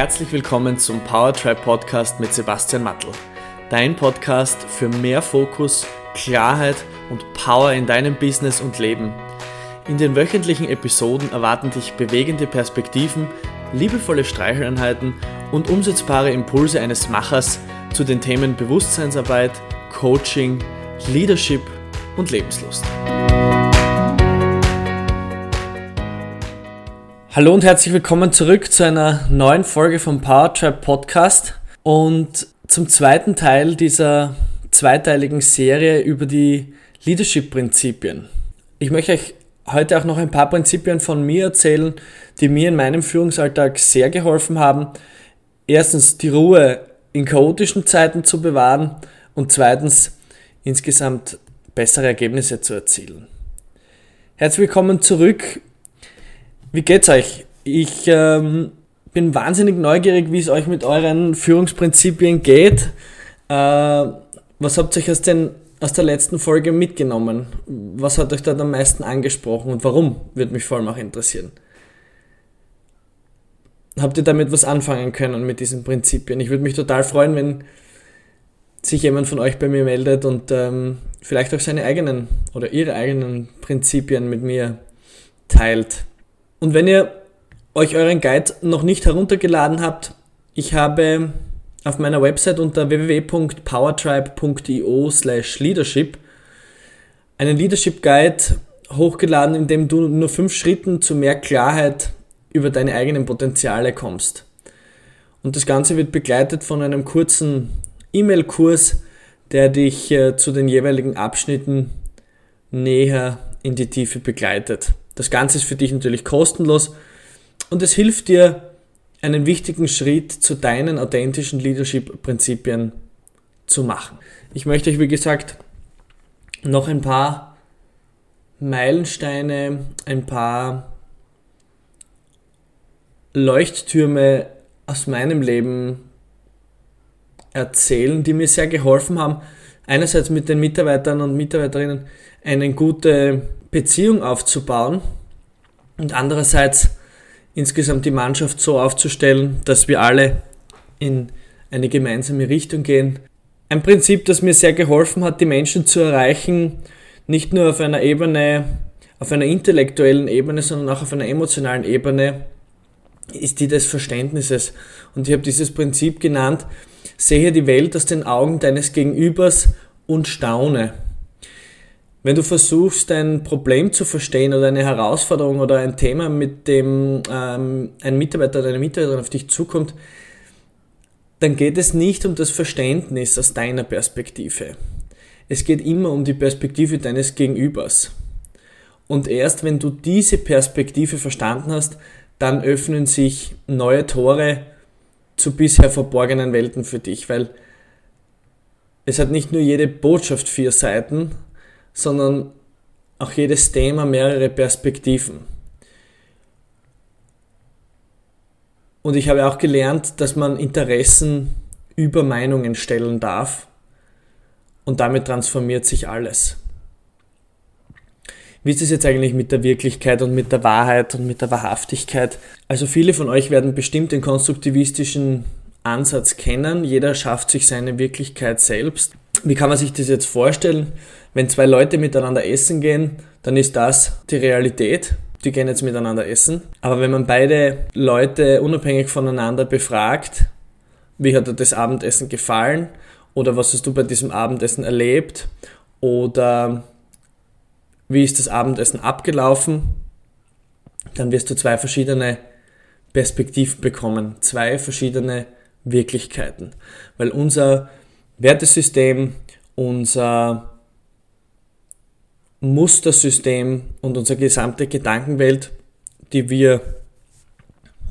herzlich willkommen zum Powertribe Podcast mit Sebastian Mattel. Dein Podcast für mehr Fokus, Klarheit und Power in deinem Business und Leben. In den wöchentlichen Episoden erwarten dich bewegende Perspektiven, liebevolle Streicheleinheiten und umsetzbare Impulse eines Machers zu den Themen Bewusstseinsarbeit, Coaching, Leadership und Lebenslust. Hallo und herzlich willkommen zurück zu einer neuen Folge vom Powertrap Podcast und zum zweiten Teil dieser zweiteiligen Serie über die Leadership-Prinzipien. Ich möchte euch heute auch noch ein paar Prinzipien von mir erzählen, die mir in meinem Führungsalltag sehr geholfen haben. Erstens die Ruhe in chaotischen Zeiten zu bewahren und zweitens insgesamt bessere Ergebnisse zu erzielen. Herzlich willkommen zurück wie geht's euch? Ich ähm, bin wahnsinnig neugierig, wie es euch mit euren Führungsprinzipien geht. Äh, was habt ihr euch aus, den, aus der letzten Folge mitgenommen? Was hat euch da am meisten angesprochen und warum? Würde mich vor auch interessieren. Habt ihr damit was anfangen können mit diesen Prinzipien? Ich würde mich total freuen, wenn sich jemand von euch bei mir meldet und ähm, vielleicht auch seine eigenen oder ihre eigenen Prinzipien mit mir teilt. Und wenn ihr euch euren Guide noch nicht heruntergeladen habt, ich habe auf meiner Website unter www.powertribe.io slash leadership einen Leadership Guide hochgeladen, in dem du nur fünf Schritten zu mehr Klarheit über deine eigenen Potenziale kommst. Und das Ganze wird begleitet von einem kurzen E-Mail-Kurs, der dich äh, zu den jeweiligen Abschnitten näher in die Tiefe begleitet. Das Ganze ist für dich natürlich kostenlos und es hilft dir, einen wichtigen Schritt zu deinen authentischen Leadership-Prinzipien zu machen. Ich möchte euch, wie gesagt, noch ein paar Meilensteine, ein paar Leuchttürme aus meinem Leben erzählen, die mir sehr geholfen haben, einerseits mit den Mitarbeitern und Mitarbeiterinnen eine gute Beziehung aufzubauen und andererseits insgesamt die Mannschaft so aufzustellen, dass wir alle in eine gemeinsame Richtung gehen. Ein Prinzip, das mir sehr geholfen hat, die Menschen zu erreichen, nicht nur auf einer Ebene, auf einer intellektuellen Ebene, sondern auch auf einer emotionalen Ebene, ist die des Verständnisses. Und ich habe dieses Prinzip genannt, sehe die Welt aus den Augen deines Gegenübers und staune. Wenn du versuchst, ein Problem zu verstehen oder eine Herausforderung oder ein Thema, mit dem ähm, ein Mitarbeiter oder eine Mitarbeiterin auf dich zukommt, dann geht es nicht um das Verständnis aus deiner Perspektive. Es geht immer um die Perspektive deines Gegenübers. Und erst wenn du diese Perspektive verstanden hast, dann öffnen sich neue Tore zu bisher verborgenen Welten für dich, weil es hat nicht nur jede Botschaft vier Seiten, sondern auch jedes Thema mehrere Perspektiven. Und ich habe auch gelernt, dass man Interessen über Meinungen stellen darf und damit transformiert sich alles. Wie ist es jetzt eigentlich mit der Wirklichkeit und mit der Wahrheit und mit der Wahrhaftigkeit? Also viele von euch werden bestimmt den konstruktivistischen Ansatz kennen. Jeder schafft sich seine Wirklichkeit selbst. Wie kann man sich das jetzt vorstellen? Wenn zwei Leute miteinander essen gehen, dann ist das die Realität. Die gehen jetzt miteinander essen. Aber wenn man beide Leute unabhängig voneinander befragt, wie hat dir das Abendessen gefallen? Oder was hast du bei diesem Abendessen erlebt? Oder wie ist das Abendessen abgelaufen? Dann wirst du zwei verschiedene Perspektiven bekommen, zwei verschiedene Wirklichkeiten. Weil unser Wertesystem, unser Mustersystem und unsere gesamte Gedankenwelt, die wir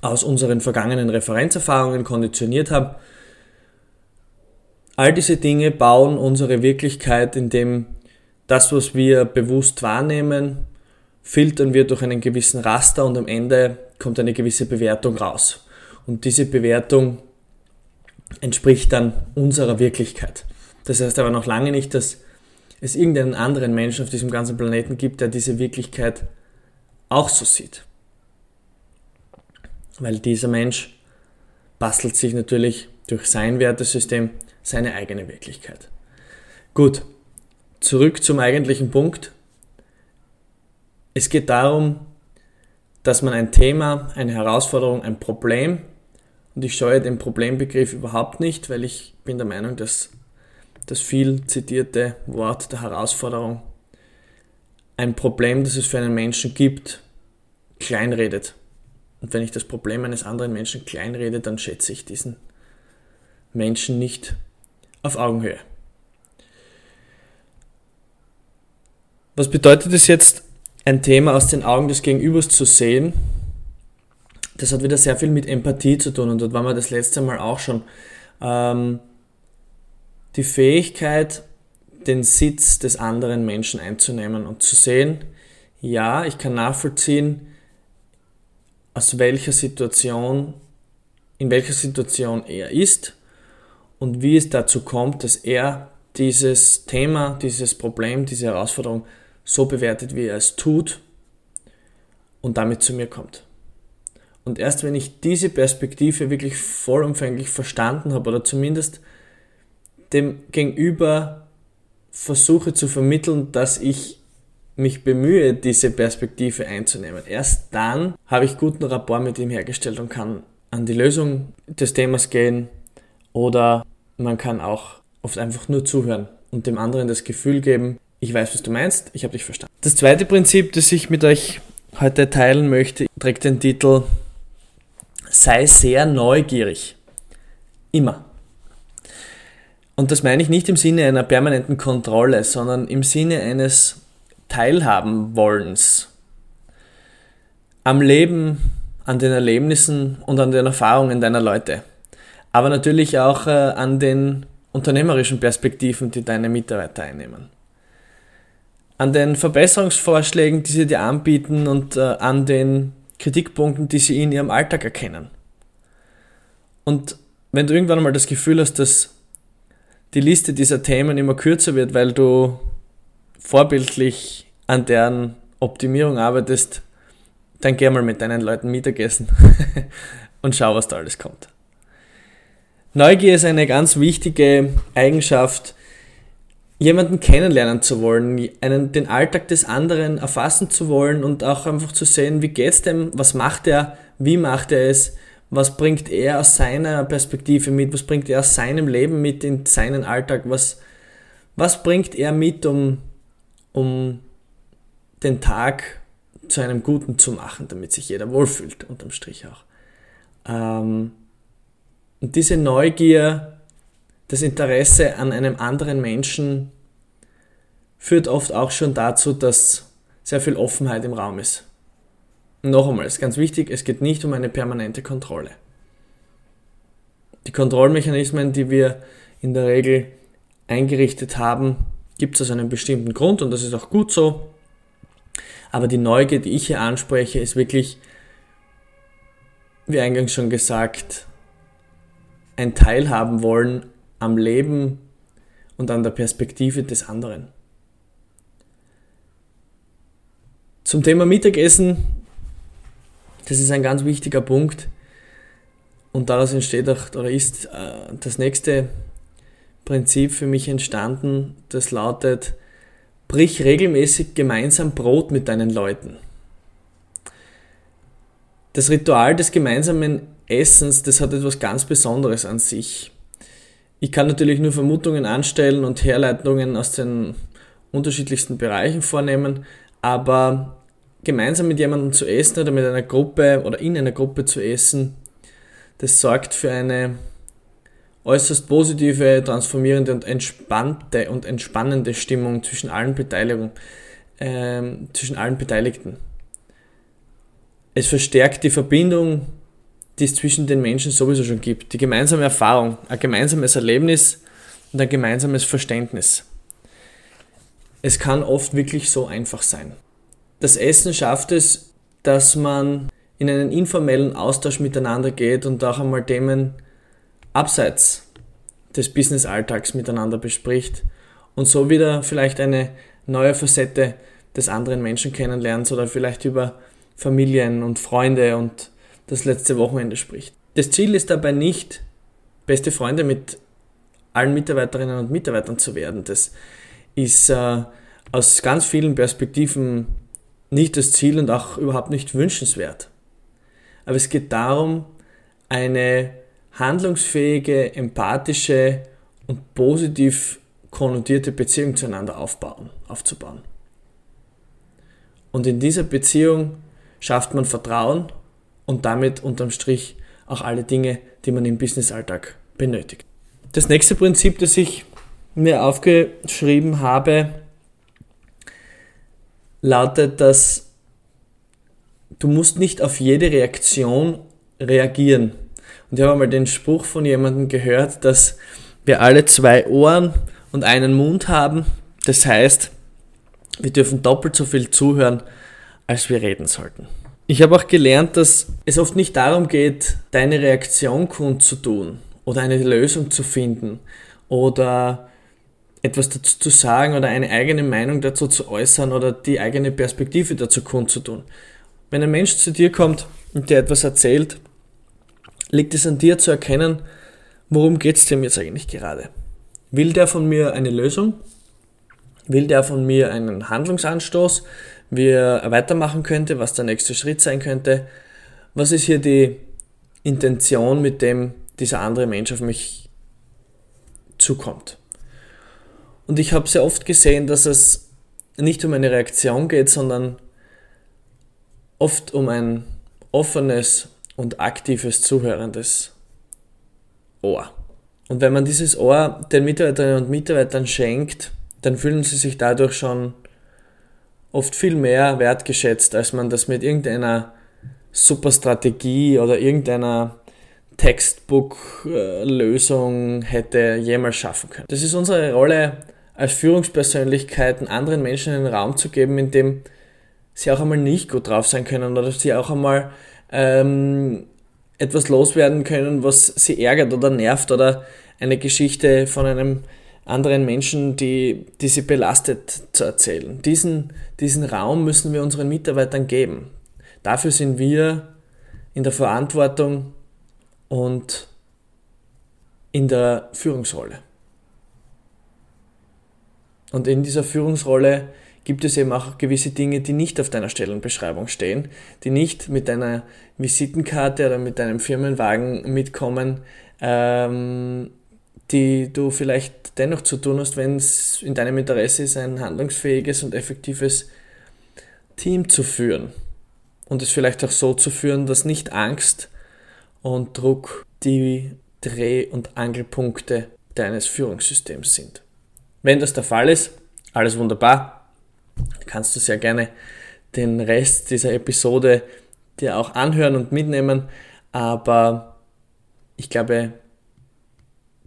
aus unseren vergangenen Referenzerfahrungen konditioniert haben, all diese Dinge bauen unsere Wirklichkeit, indem das, was wir bewusst wahrnehmen, filtern wir durch einen gewissen Raster und am Ende kommt eine gewisse Bewertung raus. Und diese Bewertung entspricht dann unserer Wirklichkeit. Das heißt aber noch lange nicht, dass es irgendeinen anderen Menschen auf diesem ganzen Planeten gibt, der diese Wirklichkeit auch so sieht. Weil dieser Mensch bastelt sich natürlich durch sein Wertesystem seine eigene Wirklichkeit. Gut, zurück zum eigentlichen Punkt. Es geht darum, dass man ein Thema, eine Herausforderung, ein Problem, und ich scheue den Problembegriff überhaupt nicht, weil ich bin der Meinung, dass das viel zitierte Wort der Herausforderung ein Problem, das es für einen Menschen gibt, kleinredet. Und wenn ich das Problem eines anderen Menschen kleinrede, dann schätze ich diesen Menschen nicht auf Augenhöhe. Was bedeutet es jetzt, ein Thema aus den Augen des Gegenübers zu sehen? Das hat wieder sehr viel mit Empathie zu tun und dort waren wir das letzte Mal auch schon. Ähm, die Fähigkeit, den Sitz des anderen Menschen einzunehmen und zu sehen, ja, ich kann nachvollziehen, aus welcher Situation, in welcher Situation er ist und wie es dazu kommt, dass er dieses Thema, dieses Problem, diese Herausforderung so bewertet, wie er es tut und damit zu mir kommt. Und erst wenn ich diese Perspektive wirklich vollumfänglich verstanden habe oder zumindest dem Gegenüber versuche zu vermitteln, dass ich mich bemühe, diese Perspektive einzunehmen. Erst dann habe ich guten Rapport mit ihm hergestellt und kann an die Lösung des Themas gehen oder man kann auch oft einfach nur zuhören und dem anderen das Gefühl geben, ich weiß, was du meinst, ich habe dich verstanden. Das zweite Prinzip, das ich mit euch heute teilen möchte, trägt den Titel Sei sehr neugierig. Immer. Und das meine ich nicht im Sinne einer permanenten Kontrolle, sondern im Sinne eines Teilhabenwollens am Leben, an den Erlebnissen und an den Erfahrungen deiner Leute. Aber natürlich auch äh, an den unternehmerischen Perspektiven, die deine Mitarbeiter einnehmen. An den Verbesserungsvorschlägen, die sie dir anbieten und äh, an den Kritikpunkten, die sie in ihrem Alltag erkennen. Und wenn du irgendwann mal das Gefühl hast, dass die Liste dieser Themen immer kürzer wird, weil du vorbildlich an deren Optimierung arbeitest, dann geh mal mit deinen Leuten Mittagessen und schau, was da alles kommt. Neugier ist eine ganz wichtige Eigenschaft, jemanden kennenlernen zu wollen, einen, den Alltag des anderen erfassen zu wollen und auch einfach zu sehen, wie geht's dem, was macht er, wie macht er es, was bringt er aus seiner Perspektive mit, was bringt er aus seinem Leben mit in seinen Alltag, was, was bringt er mit, um, um den Tag zu einem guten zu machen, damit sich jeder wohlfühlt, unterm Strich auch. Ähm, und diese Neugier, das Interesse an einem anderen Menschen führt oft auch schon dazu, dass sehr viel Offenheit im Raum ist. Noch einmal, ist ganz wichtig, es geht nicht um eine permanente Kontrolle. Die Kontrollmechanismen, die wir in der Regel eingerichtet haben, gibt es aus einem bestimmten Grund und das ist auch gut so. Aber die Neugier, die ich hier anspreche, ist wirklich, wie eingangs schon gesagt, ein Teilhaben wollen am Leben und an der Perspektive des anderen. Zum Thema Mittagessen das ist ein ganz wichtiger Punkt. Und daraus entsteht auch, oder ist äh, das nächste Prinzip für mich entstanden, das lautet, brich regelmäßig gemeinsam Brot mit deinen Leuten. Das Ritual des gemeinsamen Essens, das hat etwas ganz Besonderes an sich. Ich kann natürlich nur Vermutungen anstellen und Herleitungen aus den unterschiedlichsten Bereichen vornehmen, aber gemeinsam mit jemandem zu essen oder mit einer Gruppe oder in einer Gruppe zu essen, das sorgt für eine äußerst positive, transformierende und entspannte und entspannende Stimmung zwischen allen Beteiligungen, äh, zwischen allen Beteiligten. Es verstärkt die Verbindung, die es zwischen den Menschen sowieso schon gibt. Die gemeinsame Erfahrung, ein gemeinsames Erlebnis und ein gemeinsames Verständnis. Es kann oft wirklich so einfach sein. Das Essen schafft es, dass man in einen informellen Austausch miteinander geht und auch einmal Themen abseits des Business-Alltags miteinander bespricht und so wieder vielleicht eine neue Facette des anderen Menschen kennenlernt oder vielleicht über Familien und Freunde und das letzte Wochenende spricht. Das Ziel ist dabei nicht, beste Freunde mit allen Mitarbeiterinnen und Mitarbeitern zu werden. Das ist äh, aus ganz vielen Perspektiven nicht das Ziel und auch überhaupt nicht wünschenswert. Aber es geht darum, eine handlungsfähige, empathische und positiv konnotierte Beziehung zueinander aufbauen, aufzubauen. Und in dieser Beziehung schafft man Vertrauen und damit unterm Strich auch alle Dinge, die man im Businessalltag benötigt. Das nächste Prinzip, das ich mir aufgeschrieben habe, lautet, dass du musst nicht auf jede Reaktion reagieren. Und ich habe einmal den Spruch von jemandem gehört, dass wir alle zwei Ohren und einen Mund haben. Das heißt, wir dürfen doppelt so viel zuhören, als wir reden sollten. Ich habe auch gelernt, dass es oft nicht darum geht, deine Reaktion kundzutun oder eine Lösung zu finden oder etwas dazu zu sagen oder eine eigene Meinung dazu zu äußern oder die eigene Perspektive dazu kundzutun. Wenn ein Mensch zu dir kommt und dir etwas erzählt, liegt es an dir zu erkennen, worum geht es dem jetzt eigentlich gerade. Will der von mir eine Lösung? Will der von mir einen Handlungsanstoß, wie er weitermachen könnte, was der nächste Schritt sein könnte? Was ist hier die Intention, mit dem dieser andere Mensch auf mich zukommt? Und ich habe sehr oft gesehen, dass es nicht um eine Reaktion geht, sondern oft um ein offenes und aktives, zuhörendes Ohr. Und wenn man dieses Ohr den Mitarbeiterinnen und Mitarbeitern schenkt, dann fühlen sie sich dadurch schon oft viel mehr wertgeschätzt, als man das mit irgendeiner Superstrategie oder irgendeiner Textbook-Lösung hätte jemals schaffen können. Das ist unsere Rolle als Führungspersönlichkeiten, anderen Menschen einen Raum zu geben, in dem sie auch einmal nicht gut drauf sein können oder sie auch einmal ähm, etwas loswerden können, was sie ärgert oder nervt oder eine Geschichte von einem anderen Menschen, die, die sie belastet, zu erzählen. Diesen, diesen Raum müssen wir unseren Mitarbeitern geben. Dafür sind wir in der Verantwortung und in der Führungsrolle. Und in dieser Führungsrolle gibt es eben auch gewisse Dinge, die nicht auf deiner Stellenbeschreibung stehen, die nicht mit deiner Visitenkarte oder mit deinem Firmenwagen mitkommen, ähm, die du vielleicht dennoch zu tun hast, wenn es in deinem Interesse ist, ein handlungsfähiges und effektives Team zu führen. Und es vielleicht auch so zu führen, dass nicht Angst und Druck die Dreh- und Angelpunkte deines Führungssystems sind. Wenn das der Fall ist, alles wunderbar, kannst du sehr gerne den Rest dieser Episode dir auch anhören und mitnehmen, aber ich glaube,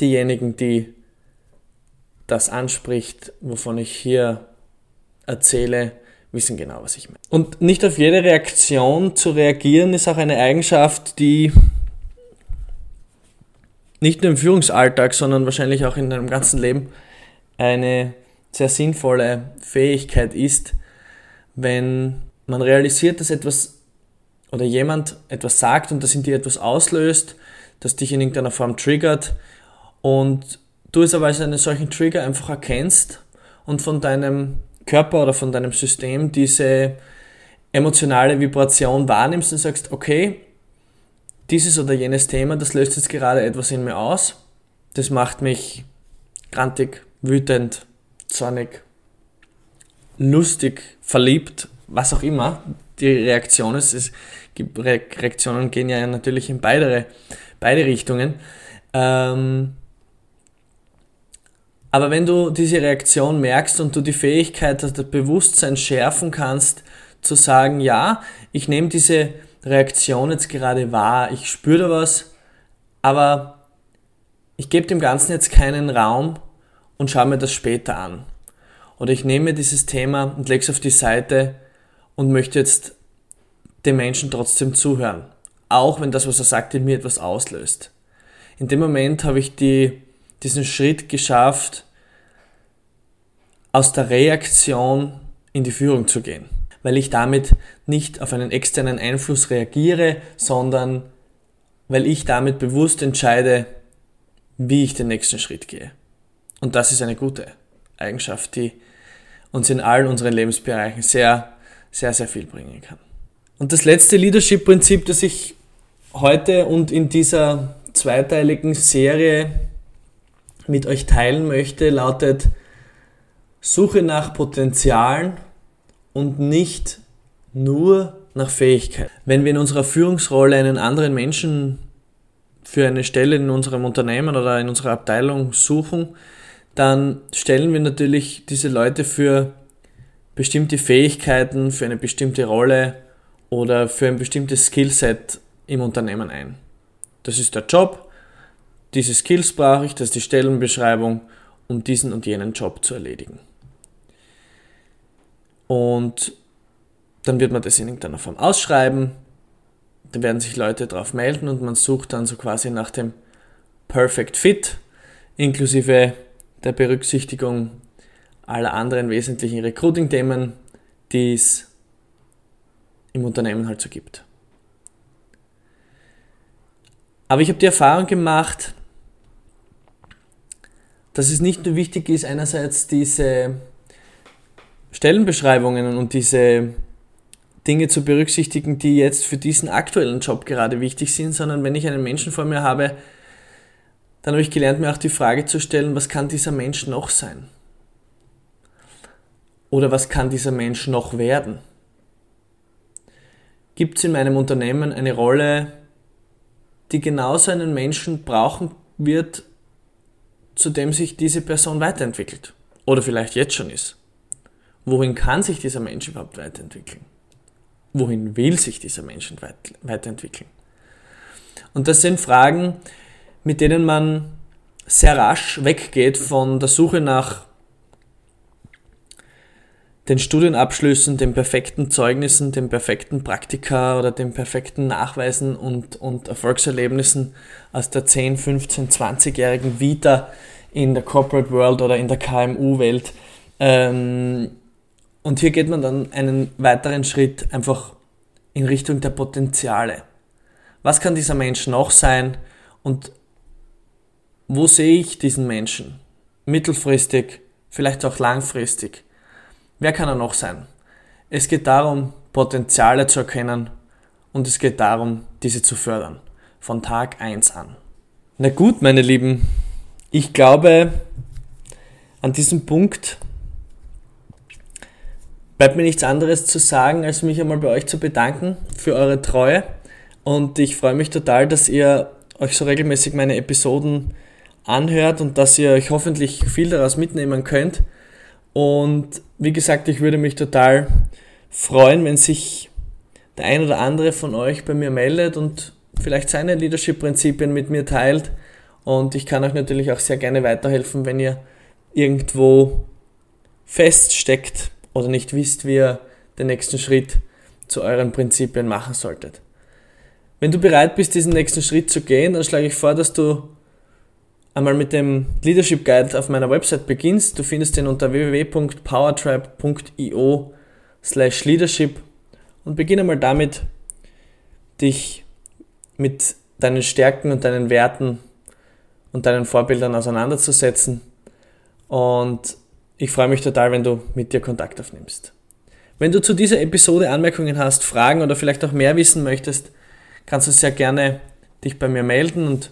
diejenigen, die das anspricht, wovon ich hier erzähle, wissen genau, was ich meine. Und nicht auf jede Reaktion zu reagieren, ist auch eine Eigenschaft, die nicht nur im Führungsalltag, sondern wahrscheinlich auch in deinem ganzen Leben eine sehr sinnvolle Fähigkeit ist, wenn man realisiert, dass etwas oder jemand etwas sagt und das in dir etwas auslöst, das dich in irgendeiner Form triggert, und du es aber als einen solchen Trigger einfach erkennst und von deinem Körper oder von deinem System diese emotionale Vibration wahrnimmst und sagst, okay, dieses oder jenes Thema, das löst jetzt gerade etwas in mir aus, das macht mich grantig, wütend, zornig, lustig, verliebt, was auch immer die Reaktion ist. Es gibt Reaktionen gehen ja natürlich in beide, beide Richtungen. Ähm, aber wenn du diese Reaktion merkst und du die Fähigkeit, das Bewusstsein schärfen kannst, zu sagen, ja, ich nehme diese Reaktion jetzt gerade wahr, ich spüre da was, aber ich gebe dem Ganzen jetzt keinen Raum und schaue mir das später an. Oder ich nehme dieses Thema und lege es auf die Seite und möchte jetzt dem Menschen trotzdem zuhören. Auch wenn das, was er sagt, in mir etwas auslöst. In dem Moment habe ich die diesen Schritt geschafft, aus der Reaktion in die Führung zu gehen, weil ich damit nicht auf einen externen Einfluss reagiere, sondern weil ich damit bewusst entscheide, wie ich den nächsten Schritt gehe. Und das ist eine gute Eigenschaft, die uns in allen unseren Lebensbereichen sehr, sehr, sehr viel bringen kann. Und das letzte Leadership-Prinzip, das ich heute und in dieser zweiteiligen Serie mit euch teilen möchte, lautet Suche nach Potenzialen und nicht nur nach Fähigkeit. Wenn wir in unserer Führungsrolle einen anderen Menschen für eine Stelle in unserem Unternehmen oder in unserer Abteilung suchen, dann stellen wir natürlich diese Leute für bestimmte Fähigkeiten, für eine bestimmte Rolle oder für ein bestimmtes Skillset im Unternehmen ein. Das ist der Job, diese Skills brauche ich, das ist die Stellenbeschreibung, um diesen und jenen Job zu erledigen. Und dann wird man das in irgendeiner Form ausschreiben, da werden sich Leute drauf melden und man sucht dann so quasi nach dem Perfect Fit, inklusive der Berücksichtigung aller anderen wesentlichen Recruiting-Themen, die es im Unternehmen halt so gibt. Aber ich habe die Erfahrung gemacht, dass es nicht nur wichtig ist, einerseits diese Stellenbeschreibungen und diese Dinge zu berücksichtigen, die jetzt für diesen aktuellen Job gerade wichtig sind, sondern wenn ich einen Menschen vor mir habe, dann habe ich gelernt, mir auch die Frage zu stellen, was kann dieser Mensch noch sein? Oder was kann dieser Mensch noch werden? Gibt es in meinem Unternehmen eine Rolle, die genauso einen Menschen brauchen wird, zu dem sich diese Person weiterentwickelt? Oder vielleicht jetzt schon ist? Wohin kann sich dieser Mensch überhaupt weiterentwickeln? Wohin will sich dieser Mensch weiterentwickeln? Und das sind Fragen, mit denen man sehr rasch weggeht von der Suche nach den Studienabschlüssen, den perfekten Zeugnissen, den perfekten Praktika oder den perfekten Nachweisen und, und Erfolgserlebnissen aus der 10, 15, 20-jährigen Vita in der Corporate World oder in der KMU-Welt. Ähm, und hier geht man dann einen weiteren Schritt einfach in Richtung der Potenziale. Was kann dieser Mensch noch sein und wo sehe ich diesen Menschen? Mittelfristig, vielleicht auch langfristig. Wer kann er noch sein? Es geht darum, Potenziale zu erkennen und es geht darum, diese zu fördern. Von Tag 1 an. Na gut, meine Lieben, ich glaube, an diesem Punkt bleibt mir nichts anderes zu sagen, als mich einmal bei euch zu bedanken für eure Treue. Und ich freue mich total, dass ihr euch so regelmäßig meine Episoden anhört und dass ihr euch hoffentlich viel daraus mitnehmen könnt. Und wie gesagt, ich würde mich total freuen, wenn sich der ein oder andere von euch bei mir meldet und vielleicht seine Leadership-Prinzipien mit mir teilt. Und ich kann euch natürlich auch sehr gerne weiterhelfen, wenn ihr irgendwo feststeckt oder nicht wisst, wie ihr den nächsten Schritt zu euren Prinzipien machen solltet. Wenn du bereit bist, diesen nächsten Schritt zu gehen, dann schlage ich vor, dass du einmal mit dem Leadership Guide auf meiner Website beginnst. Du findest den unter www.powertribe.io slash leadership und beginne mal damit, dich mit deinen Stärken und deinen Werten und deinen Vorbildern auseinanderzusetzen. Und ich freue mich total, wenn du mit dir Kontakt aufnimmst. Wenn du zu dieser Episode Anmerkungen hast, Fragen oder vielleicht auch mehr wissen möchtest, kannst du sehr gerne dich bei mir melden und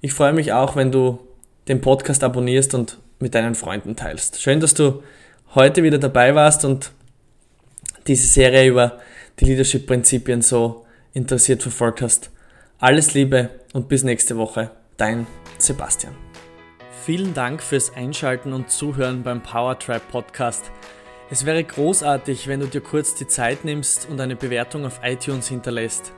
ich freue mich auch, wenn du den Podcast abonnierst und mit deinen Freunden teilst. Schön, dass du heute wieder dabei warst und diese Serie über die Leadership-Prinzipien so interessiert verfolgt hast. Alles Liebe und bis nächste Woche. Dein Sebastian. Vielen Dank fürs Einschalten und Zuhören beim Power Podcast. Es wäre großartig, wenn du dir kurz die Zeit nimmst und eine Bewertung auf iTunes hinterlässt.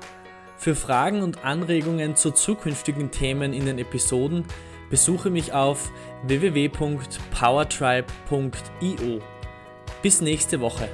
Für Fragen und Anregungen zu zukünftigen Themen in den Episoden besuche mich auf www.powertribe.io. Bis nächste Woche.